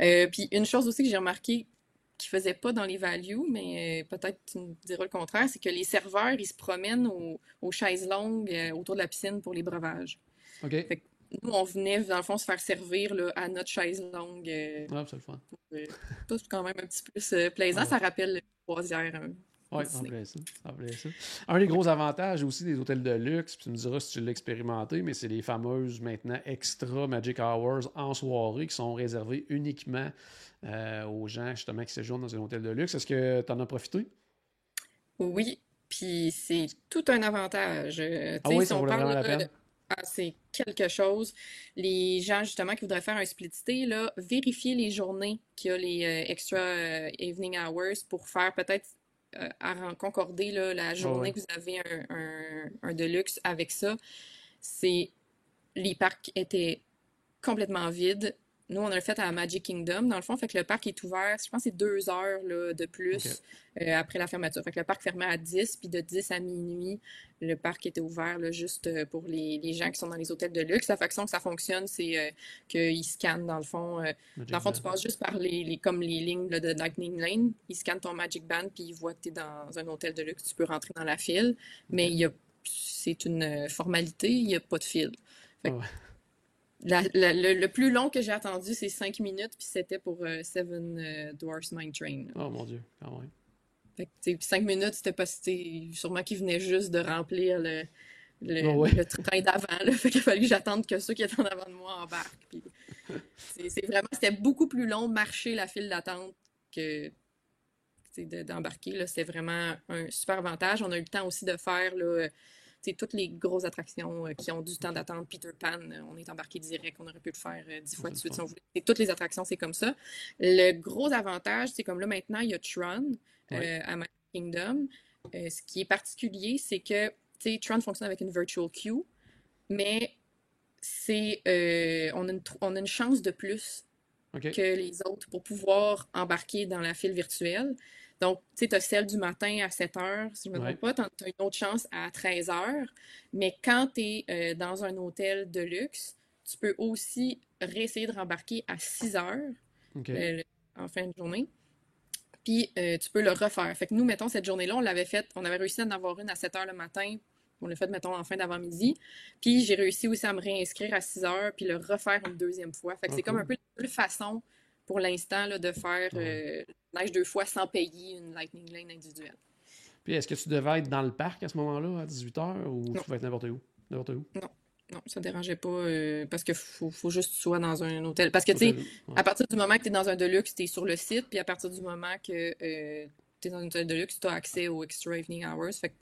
Euh, puis une chose aussi que j'ai remarqué qu'ils faisaient pas dans les values, mais peut-être tu me diras le contraire, c'est que les serveurs, ils se promènent au- aux chaises longues autour de la piscine pour les breuvages. OK. Fait que nous, on venait, dans le fond, se faire servir là, à notre chaise longue. euh, Ah, c'est le fun. euh, ça, c'est quand même un petit peu plus euh, plaisant. Ouais. Ça rappelle le croisière. hein. Oui, ça, en plein ça. Un des gros avantages aussi des hôtels de luxe, puis tu me diras si tu l'as expérimenté, mais c'est les fameuses maintenant extra Magic Hours en soirée qui sont réservées uniquement euh, aux gens justement qui séjournent dans un hôtel de luxe. Est-ce que tu en as profité? Oui, puis c'est tout un avantage. Ah oui, si ça on parle vraiment la peine? de- ah, c'est quelque chose. Les gens, justement, qui voudraient faire un split là, vérifiez les journées qu'il y a les euh, extra euh, evening hours pour faire peut-être euh, à concorder là, la journée ouais. que vous avez un, un, un deluxe avec ça. C'est les parcs étaient complètement vides. Nous, on a fait à Magic Kingdom, dans le fond, fait que le parc est ouvert, je pense c'est deux heures là, de plus euh, après la fermeture. Fait que le parc fermait à 10, puis de 10 à minuit, le parc était ouvert là, juste euh, pour les, les gens qui sont dans les hôtels de luxe. La façon que ça fonctionne, c'est euh, qu'ils scannent, dans le fond. euh, dans le fond, Band. tu passes juste par les, les- comme les lignes là, de Lightning Lane. Ils scannent ton Magic Band, puis ils voient que tu es dans un hôtel de luxe. Tu peux rentrer dans la file, mais il y a, c'est une euh, formalité, il n'y a pas de file. Fait que Ah. La- la- le, le plus long que j'ai attendu, c'est 5 minutes, puis c'était pour euh, Seven euh, Dwarfs Mine Train. Oh mon Dieu, quand même. Fait que, tu sais, puis cinq minutes, c'était pas, sûrement qu'ils venaient juste de remplir le, le, Oh ouais. le train d'avant. (laughs) Fait qu'il a fallu que j'attende que ceux qui étaient en avant de moi embarquent. Puis (laughs) c'est vraiment, c'était beaucoup plus long marcher la file d'attente que de- d'embarquer. là. C'était vraiment un super avantage. On a eu le temps aussi de faire là, toutes les grosses attractions euh, qui ont du temps d'attente. Peter Pan, euh, on est embarqué direct. On aurait pu le faire euh, dix fois de c'est suite si on voulait. Toutes les attractions, c'est comme ça. Le gros avantage, c'est comme là maintenant, il y a Tron Ouais. à Magic Kingdom. Ce qui est particulier, c'est que Tron fonctionne avec une virtual queue, mais c'est euh, on, a une, tr- on a une chance de plus que les autres pour pouvoir embarquer dans la file virtuelle. Donc, tu sais, tu as celle du matin à 7 heures, si je ne me Ouais. trompe pas, tu as une autre chance à 13 heures. Mais quand tu es dans un hôtel de luxe, tu peux aussi réessayer de rembarquer à 6 heures euh, en fin de journée. Puis euh, tu peux le refaire. Fait que nous, mettons, cette journée-là, on l'avait faite, on avait réussi à en avoir une à 7 heures le matin. On l'a fait, mettons, en fin d'avant-midi. Puis j'ai réussi aussi à me réinscrire à 6 heures, puis le refaire une deuxième fois. Fait que c'est comme un peu la seule façon pour l'instant de faire euh, neige deux fois sans payer une Lightning Lane individuelle. Puis est-ce que tu devais être dans le parc à ce moment-là, à 18h, ou Non. tu pouvais être n'importe où? N'importe où? Non, ça dérangeait pas euh, parce qu'il faut, faut juste que tu sois dans un hôtel. Parce que, tu sais, ouais. À partir du moment que tu es dans un Deluxe, tu es sur le site, puis à partir du moment que tu es dans un hôtel Deluxe, tu as accès aux Extra Evening Hours. Fait que,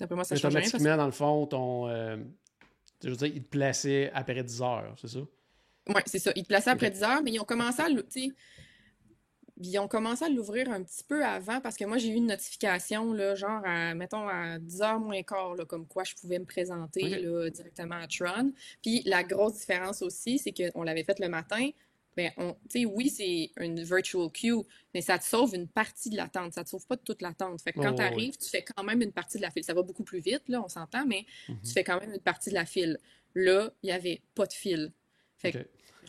d'après moi, ça change rien. parce que- Automatiquement, dans le fond, ton. euh, je veux dire, il te plaçait après 10 heures, c'est ça? Ouais, c'est ça. Ils te plaçaient après Ok. 10 heures, mais ils ont commencé à, tu sais, ils ont commencé à l'ouvrir un petit peu avant parce que moi, j'ai eu une notification, là, genre, à, mettons, à 10 heures moins quart, là, comme quoi je pouvais me présenter là, directement à Tron. Puis la grosse différence aussi, c'est qu'on l'avait fait le matin. Ben, on, tu sais, oui, c'est une virtual queue, mais ça te sauve une partie de l'attente. Ça te sauve pas toute l'attente. Fait que quand Oh, tu arrives, tu fais quand même une partie de la file. Ça va beaucoup plus vite, là, on s'entend, mais Mhm. tu fais quand même une partie de la file. Là, il n'y avait pas de file. Fait que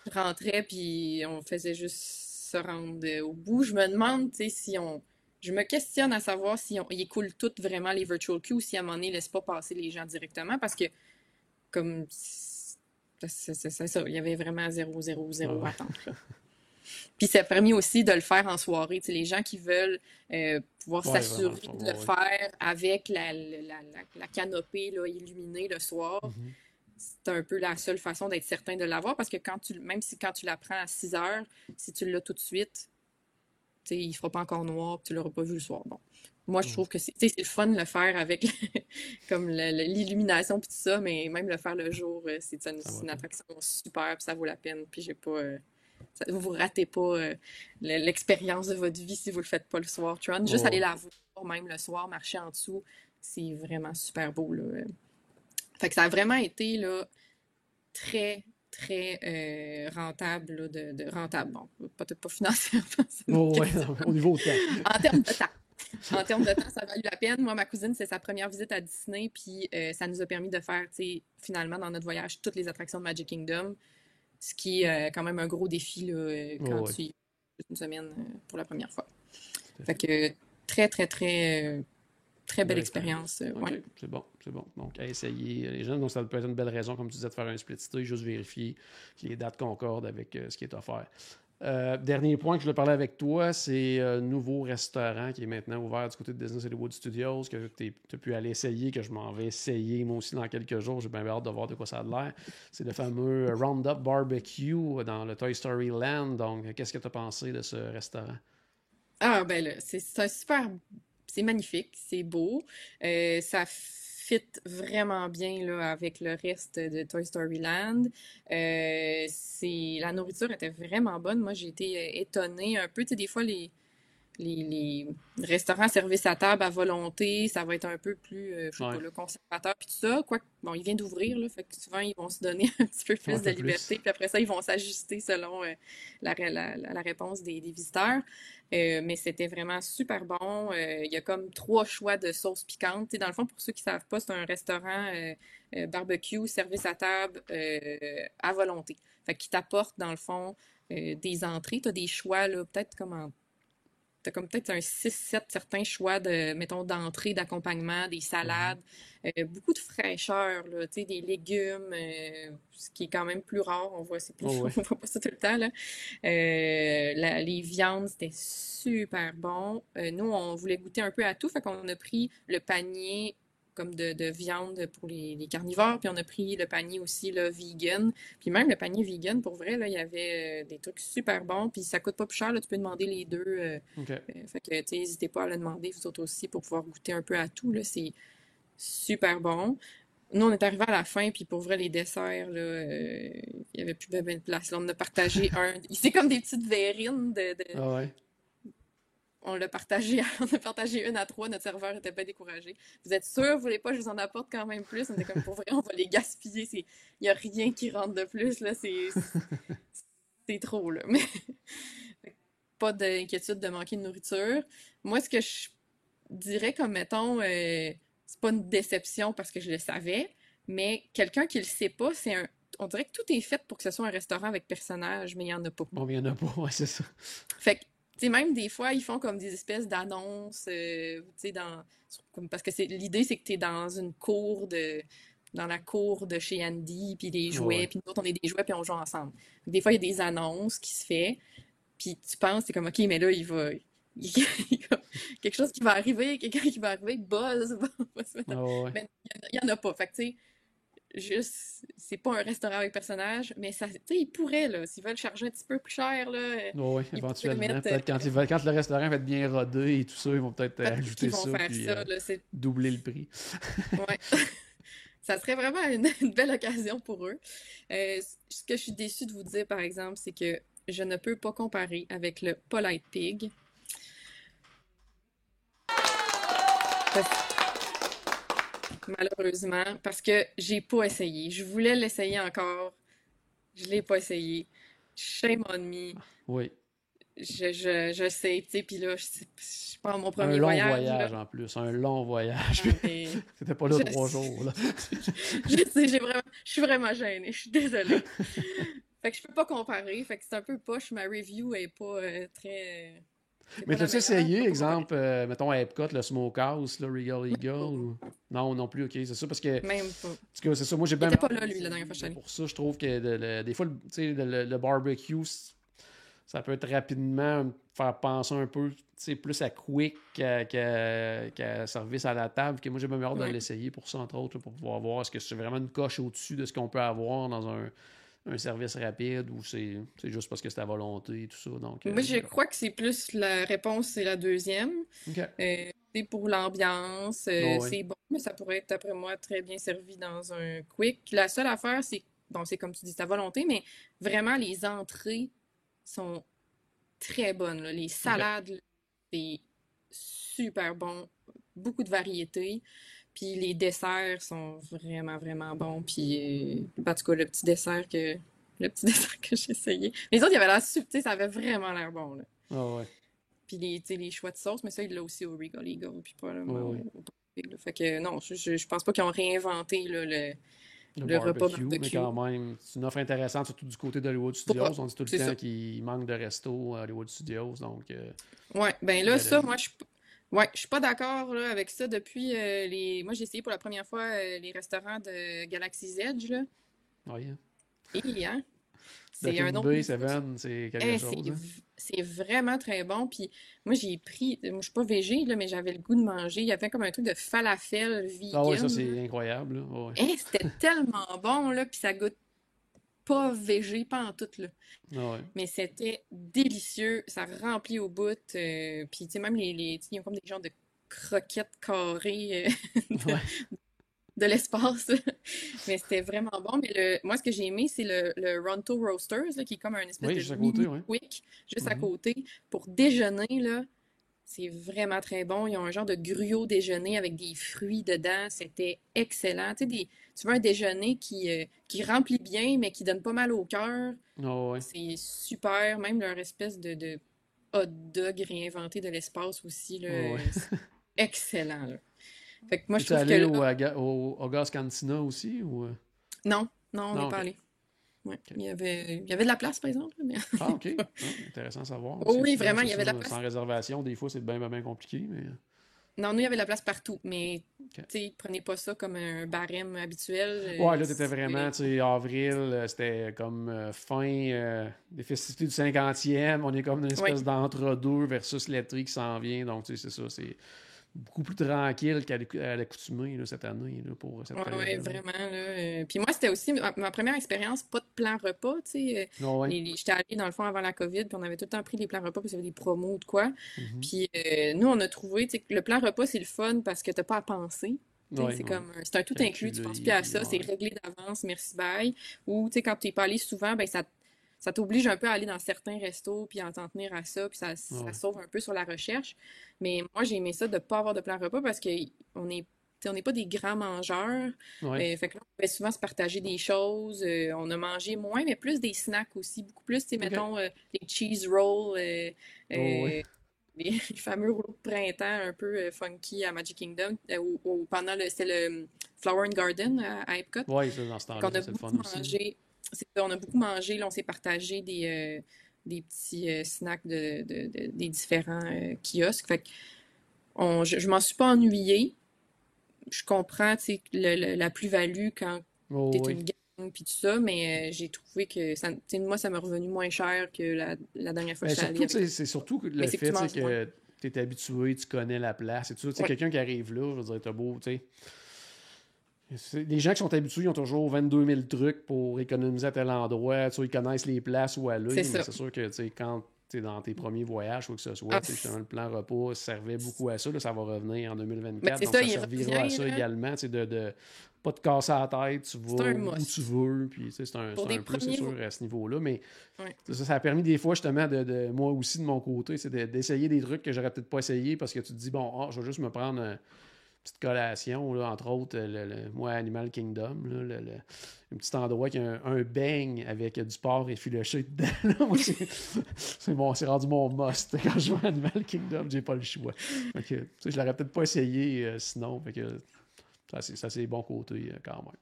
je rentrais, puis on faisait juste se rendre euh, au bout. Je me demande, tu sais, si on... Je me questionne à savoir si on... ils écoulent toutes vraiment les virtual queues ou si à un moment donné, ils laissent pas passer les gens directement, parce que, comme... C'est ça, il y avait vraiment zéro, zéro, zéro Ah ouais. attente, là. (laughs) Puis ça a permis aussi de le faire en soirée. Les gens qui veulent euh, pouvoir s'assurer de ouais, le ouais. faire avec la, la, la, la canopée là, illuminée le soir, Mhm. C'est un peu la seule façon d'être certain de l'avoir parce que quand tu, même si quand tu la prends à 6 heures, si tu l'as tout de suite, il fera pas encore noir, tu l'auras pas vu le soir. Bon. Moi, je Mm. trouve que c'est le fun de le faire avec (laughs) comme l'illumination puis tout ça, mais même le faire le jour, euh, c'est une, une attraction super, puis ça vaut la peine. Puis j'ai pas. euh, ça- vous ratez pas euh, le- l'expérience de votre vie si vous le faites pas le soir. Tron, juste Oh. aller la voir, même le soir, marcher en dessous, c'est vraiment super beau. Là. Fait que ça a vraiment été là, très, très euh, rentable, là, de, de rentable. Bon, peut-être pas financièrement. Oh, ouais, au niveau temps. (laughs) En termes de temps. En termes de temps, ça a valu la peine. Moi, ma cousine, c'est sa première visite à Disney, puis euh, ça nous a permis de faire, tu sais, finalement, dans notre voyage, toutes les attractions de Magic Kingdom, ce qui est euh, quand même un gros défi là, quand Oh, ouais. tu y une semaine pour la première fois. Fait que très, très, très, très belle Belle expérience. euh, OK, ouais. c'est bon, c'est bon. Donc, à essayer les gens. Donc, ça peut être une belle raison, comme tu disais, de faire un split stay, juste vérifier que les dates concordent avec euh, ce qui est offert. Euh, dernier point que je voulais parler avec toi, c'est un nouveau restaurant qui est maintenant ouvert du côté de Disney Hollywood Studios, que tu as pu aller essayer, que je m'en vais essayer moi aussi dans quelques jours. J'ai bien hâte de voir de quoi ça a l'air. C'est le fameux Roundup Barbecue dans le Toy Story Land. Donc, qu'est-ce que tu as pensé de ce restaurant? Ah, ben là, c'est c'est un super. C'est magnifique, c'est beau. Euh, ça fit vraiment bien là, avec le reste de Toy Story Land. Euh, c'est... La nourriture était vraiment bonne. Moi, j'ai été euh, étonnée un peu. Tu sais, des fois, les, les, les restaurants service à table à volonté, ça va être un peu plus, euh, je sais Ouais. pas, le conservateur puis tout ça. Quoi, bon, il vient d'ouvrir, là, fait que souvent, ils vont se donner (laughs) un petit peu plus de liberté, puis après ça, ils vont s'ajuster selon euh, la, la, la- la réponse des, des visiteurs. Euh, mais c'était vraiment super bon. Euh, il y a comme trois choix de sauces piquantes. Tu sais, dans le fond, pour ceux qui savent pas, c'est un restaurant euh, barbecue, service à table à volonté. Fait qu'il t'apporte, dans le fond, des entrées. Tu as des choix, là, peut-être comme en T'as comme peut-être un 6-7 certains choix de, mettons, d'entrée, d'accompagnement, des salades, euh, beaucoup de fraîcheur, là, tu sais, des légumes, euh, ce qui est quand même plus rare, on voit, plus, Oh (laughs) ouais. on voit pas ça tout le temps, là. Euh, la- les viandes, c'était super bon. Nous, on voulait goûter un peu à tout, fait qu'on a pris le panier comme de, de viande pour les, les carnivores, puis on a pris le panier aussi, là, vegan. Puis même le panier vegan, pour vrai, là, il y avait euh, des trucs super bons, puis ça coûte pas plus cher, là, tu peux demander les deux. euh, euh, fait que, tu n'hésitez pas à le demander, vous autres aussi, pour pouvoir goûter un peu à tout, là, c'est super bon. Nous, on est arrivé à la fin, puis pour vrai, les desserts, là, euh, il y avait plus de de place. Là, on a partagé (laughs) un... C'est comme des petites verrines de... de- Ah ouais. On l'a partagé, (laughs) on a partagé une à trois, notre serveur était pas découragé. Vous êtes sûr, vous voulez pas, je vous en apporte quand même plus? On était comme, pour vrai, on va les gaspiller. C'est... Il y a rien qui rentre de plus, là, c'est... (laughs) Trop, là. Mais (laughs) pas d'inquiétude de manquer de nourriture. Moi, ce que je dirais comme, mettons, euh, c'est pas une déception parce que je le savais, mais quelqu'un qui le sait pas, c'est un... On dirait que tout est fait pour que ce soit un restaurant avec personnage, mais il y en a pas. Bon, il y en a pas, ouais, c'est ça. Fait que, tu sais, même des fois, ils font comme des espèces d'annonces, euh, tu sais, dans... comme- Parce que c'est l'idée, c'est que tu es dans une cour de... dans la cour de chez Andy, puis des jouets, puis nous autres, on est des jouets, puis on joue ensemble. Des fois, il y a des annonces qui se fait, puis tu penses, c'est comme, OK, mais là, (laughs) il va... quelque chose qui va arriver, quelqu'un qui va arriver, buzz, va, (laughs) va se mettre Ah ouais. mais il y en a pas. Fait que, tu sais, juste, c'est pas un restaurant avec personnage, mais ça, tu sais, ils pourraient, là, s'ils veulent charger un petit peu plus cher, là, euh, ouais, Ils éventuellement. mettre, Peut-être quand, ils veulent- quand le restaurant va être bien rodé et tout ça, ils vont peut-être euh, peut-être ajouter qu'ils vont ça faire puis ça, euh, là, c'est, doubler le prix. (laughs) ouais. (laughs) Ça serait vraiment une, (laughs) une belle occasion pour eux. Euh, ce que je suis déçue de vous dire, par exemple, c'est que je ne peux pas comparer avec le Polite Pig. Parce- Malheureusement, parce que j'ai pas essayé. Je voulais l'essayer encore. Je l'ai pas essayé. Shame on me. Oui. Je, je, je sais, tu sais, puis là, je, je prends mon Un premier long voyage, voyage, là. en plus. Un long voyage. Ah, mais- (laughs) C'était pas là trois jours. Là. (laughs) Je sais, j'ai vraiment, je suis vraiment gênée, je suis désolée. (laughs) Fait que je peux pas comparer, fait que c'est un peu poche, ma review est pas euh, très... Mais t'as-tu essayé, exemple, euh, mettons à Epcot, le Smokehouse, le Regal Eagle ou... Non, non plus, ok, c'est ça, parce que. Même pas. parce que c'est ça, moi j'ai Il bien... pas là, lui, la dernière fois que. Pour ça, je trouve que des fois, le- barbecue, ça peut être rapidement faire penser un peu, plus à quick qu'à service à la table, que moi j'ai même hâte de Ouais. l'essayer pour ça, entre autres, pour pouvoir voir est-ce que c'est vraiment une coche au-dessus de ce qu'on peut avoir dans un, un service rapide ou c'est juste parce que c'est à volonté et tout ça. Donc, euh, je crois que c'est plus la réponse, c'est la deuxième. Euh, c'est pour l'ambiance, euh, ouais. c'est bon, mais ça pourrait être, d'après moi, très bien servi dans un quick. La seule affaire, c'est, bon, c'est comme tu dis, c'est à volonté, mais vraiment, les entrées sont très bonnes. là. Les salades, c'est super bon. Beaucoup de variétés. Puis les desserts sont vraiment, vraiment bons. Puis, euh, en tout cas, le petit dessert que, le petit (laughs) dessert que j'ai essayé. Les autres, il avait l'air subtil, ça avait vraiment l'air bon, là. Ah ouais. Puis les, les choix de sauce, mais ça, il l'a aussi au Regal Eagle, puis probablement Ouais, ouais. là. Fait que non, je, je, je pense pas qu'ils ont réinventé là, le... Le, Le repas barbecue, mais quand même, c'est une offre intéressante, surtout du côté d'Hollywood Studios. Pas- On dit tout le temps qu'il manque de resto à Hollywood Studios, donc... euh, Ouais, ben là, ça, moi, je ouais, je suis pas d'accord là, avec ça depuis euh, les... Moi, j'ai essayé pour la première fois euh, les restaurants de Galaxy's Edge, là. ouais, hein. Et, hein? (laughs) C'est un autre. Seven, c'est quelque Eh, chose. c'est hein. c'est vraiment très bon. Puis moi, j'ai pris... Moi, je suis pas végé, là, mais j'avais le goût de manger. Il y avait comme un truc de falafel vegan, Ah ouais, ça c'est incroyable. là. Ouais. Hein, c'était tellement bon, là, puis ça goûte pas végé, pas en tout, là. Ah ouais. Mais c'était délicieux, ça remplit au bout, euh, puis tu sais, même les, ils ont comme des genres de croquettes carrées euh, (laughs) de, Ouais. de l'espace, (laughs) mais c'était vraiment bon. Mais le, moi, ce que j'ai aimé, c'est le, le Ronto Roasters, là, qui est comme un espèce Oui, de juste à côté, ouais. quick, juste à Mhm. côté. Pour déjeuner, là, c'est vraiment très bon. Ils ont un genre de gruau déjeuner avec des fruits dedans. C'était excellent. Tu sais, des, tu veux un déjeuner qui, euh, qui remplit bien, mais qui donne pas mal au cœur. Ah ouais. C'est super. Même leur espèce de, de hot dog réinventé de l'espace aussi, là, Ouais. c'est (laughs) excellent. là. Fait que moi, je trouve allé au, au Cantina aussi ou... euh? Non, non, on n'est ok. pas allé. Ouais. Il y avait, il y avait de la place, par exemple. mais- Ah, ok. (laughs) Ah, intéressant à savoir. Oh oui, vraiment, il y avait de la place. Sans réservation, des fois, c'est bien, bien, bien compliqué, mais... Non, nous, il y avait de la place partout, mais Ok. tu sais, prenez pas ça comme un barème habituel. Ouais, euh, là, t'étais vraiment, tu sais, avril, euh, c'était comme euh, fin euh, des festivités du 50e. On est comme dans une espèce Ouais. d'entre-deux versus l'été qui s'en vient. Donc, tu sais, c'est ça, c'est beaucoup plus tranquille qu'à l'accoutumée cette année là, pour cette Ouais, ouais, vraiment. Là. euh, Puis moi, c'était aussi ma, ma première expérience, pas de plan repas, tu sais. euh, Ah ouais. les- les- J'étais allée, dans le fond, avant la COVID, puis on avait tout le temps pris des plans repas, puis il y avait des promos ou de quoi. Mhm. Puis euh, nous, on a trouvé, tu sais, que le plan repas, c'est le fun parce que t'as pas à penser. Ouais, c'est ouais. comme, un- c'est un tout inclus, tu penses plus à ça, c'est réglé d'avance, merci bye. Ou, tu sais, quand pas allé souvent, ben ça, ça t'oblige un peu à aller dans certains restos, puis à t'en tenir à ça, puis ça, sauve un peu sur la recherche. Mais moi, j'ai aimé ça de pas avoir de plan repas parce que on est, n'est pas des grands mangeurs. Ouais. Euh, fait que là, on pouvait souvent se partager des choses. euh, on a mangé moins, mais plus des snacks aussi. Beaucoup plus, tu sais, Ok. mettons, euh, des cheese rolls, euh, Oh, ouais. les, (laughs) les fameux rouleaux de printemps un peu funky à Magic Kingdom, ou, ou pendant le, c'était le Flower and Garden à, à Epcot. Ça, dans ce temps-là, qu'on a c'est le fun aussi. On a beaucoup mangé. Là, on s'est partagé des, euh, des petits euh, snacks de, de- de- des différents euh, kiosques. Fait que on, je, je m'en suis pas ennuyée. Je comprends, tu sais, le- le- la plus-value quand Oh, t'es oui. une gang puis tout ça, mais euh, j'ai trouvé que ça, tu moi, ça m'a revenu moins cher que la, la dernière fois Ben, que surtout, avec. c'est surtout que le Mais fait tu tu que tu es habitué, tu connais la place et tout ça. Tu Ouais. quelqu'un qui arrive là, je veux dire, t'as beau, tu sais. Les gens qui sont habitués, ils ont toujours 22 000 trucs pour économiser à tel endroit. Tu sais, ils connaissent les places où aller. C'est Mais c'est sûr que tu sais, quand tu es dans tes premiers voyages, ou que ce soit, Ah, tu sais, justement, le plan repas servait beaucoup à ça. Là, ça va revenir en 2024. Mais c'est donc ça, ça servira à ça là. également. De, de pas te casser la tête, tu vas où tu veux. Puis, c'est un, un plus, c'est sûr, à ce niveau-là. Mais Ouais. ça, ça a permis des fois, justement, de, de- moi aussi, de mon côté, c'est de- d'essayer des trucs que j'aurais peut-être pas essayé parce que tu te dis, bon, ah, je vais juste me prendre petite collation, là, entre autres, le, le- moi, Animal Kingdom, là, le, un petit endroit qui a un, un beigne avec du porc effiloché dedans. c'est (laughs) c'est bon, c'est rendu mon must. Quand je vais à Animal Kingdom, j'ai pas le choix. Fait que, je l'aurais peut-être pas essayé euh, sinon. Fait que, ça, c'est ça, c'est les bons côtés euh, quand même.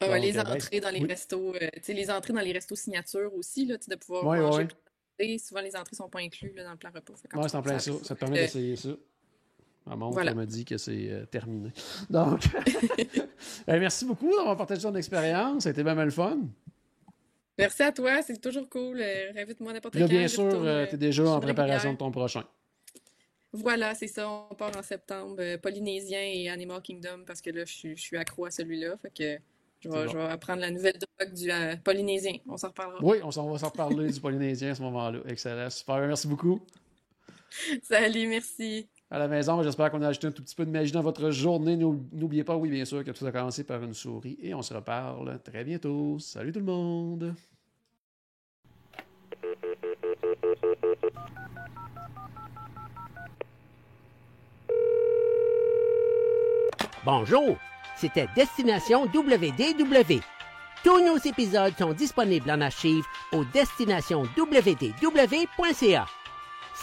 Ah Donc, les euh, ben, entrées dans les oui. restos, euh, les entrées dans les restos signature aussi, là, de pouvoir Ouais, manger ouais. Souvent, les entrées sont pas incluses là, dans le plan repas. Ouais, c'est en plein ça. te permet euh, d'essayer ça. Ma montre voilà. elle m'a dit que c'est euh, terminé. (laughs) Donc, ben, (laughs) merci beaucoup d'avoir partagé ton expérience. Ça a été bien mal fun. Merci à toi, c'est toujours cool. euh, Réinvite-moi n'importe quand. bien sûr, tu euh, es déjà je en préparation de ton prochain. Voilà, c'est ça, on part en septembre. euh, Polynésien et Animal Kingdom, parce que là, je suis, je suis accro à celui-là. Fait que je vais, C'est bon. je vais apprendre la nouvelle drogue du euh, Polynésien. On s'en reparlera. Oui, on s'en va s'en reparler du Polynésien à ce moment-là. Excellent. Super. Merci beaucoup. (laughs) Salut, merci. À la maison, j'espère qu'on a ajouté un tout petit peu de magie dans votre journée. N'ou- N'oubliez pas, oui, bien sûr, que tout a commencé par une souris. Et on se reparle très bientôt. Salut tout le monde. Bonjour, c'était Destination WDW. Tous nos épisodes sont disponibles en archive au destinationswdw.ca.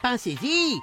Pensez-y.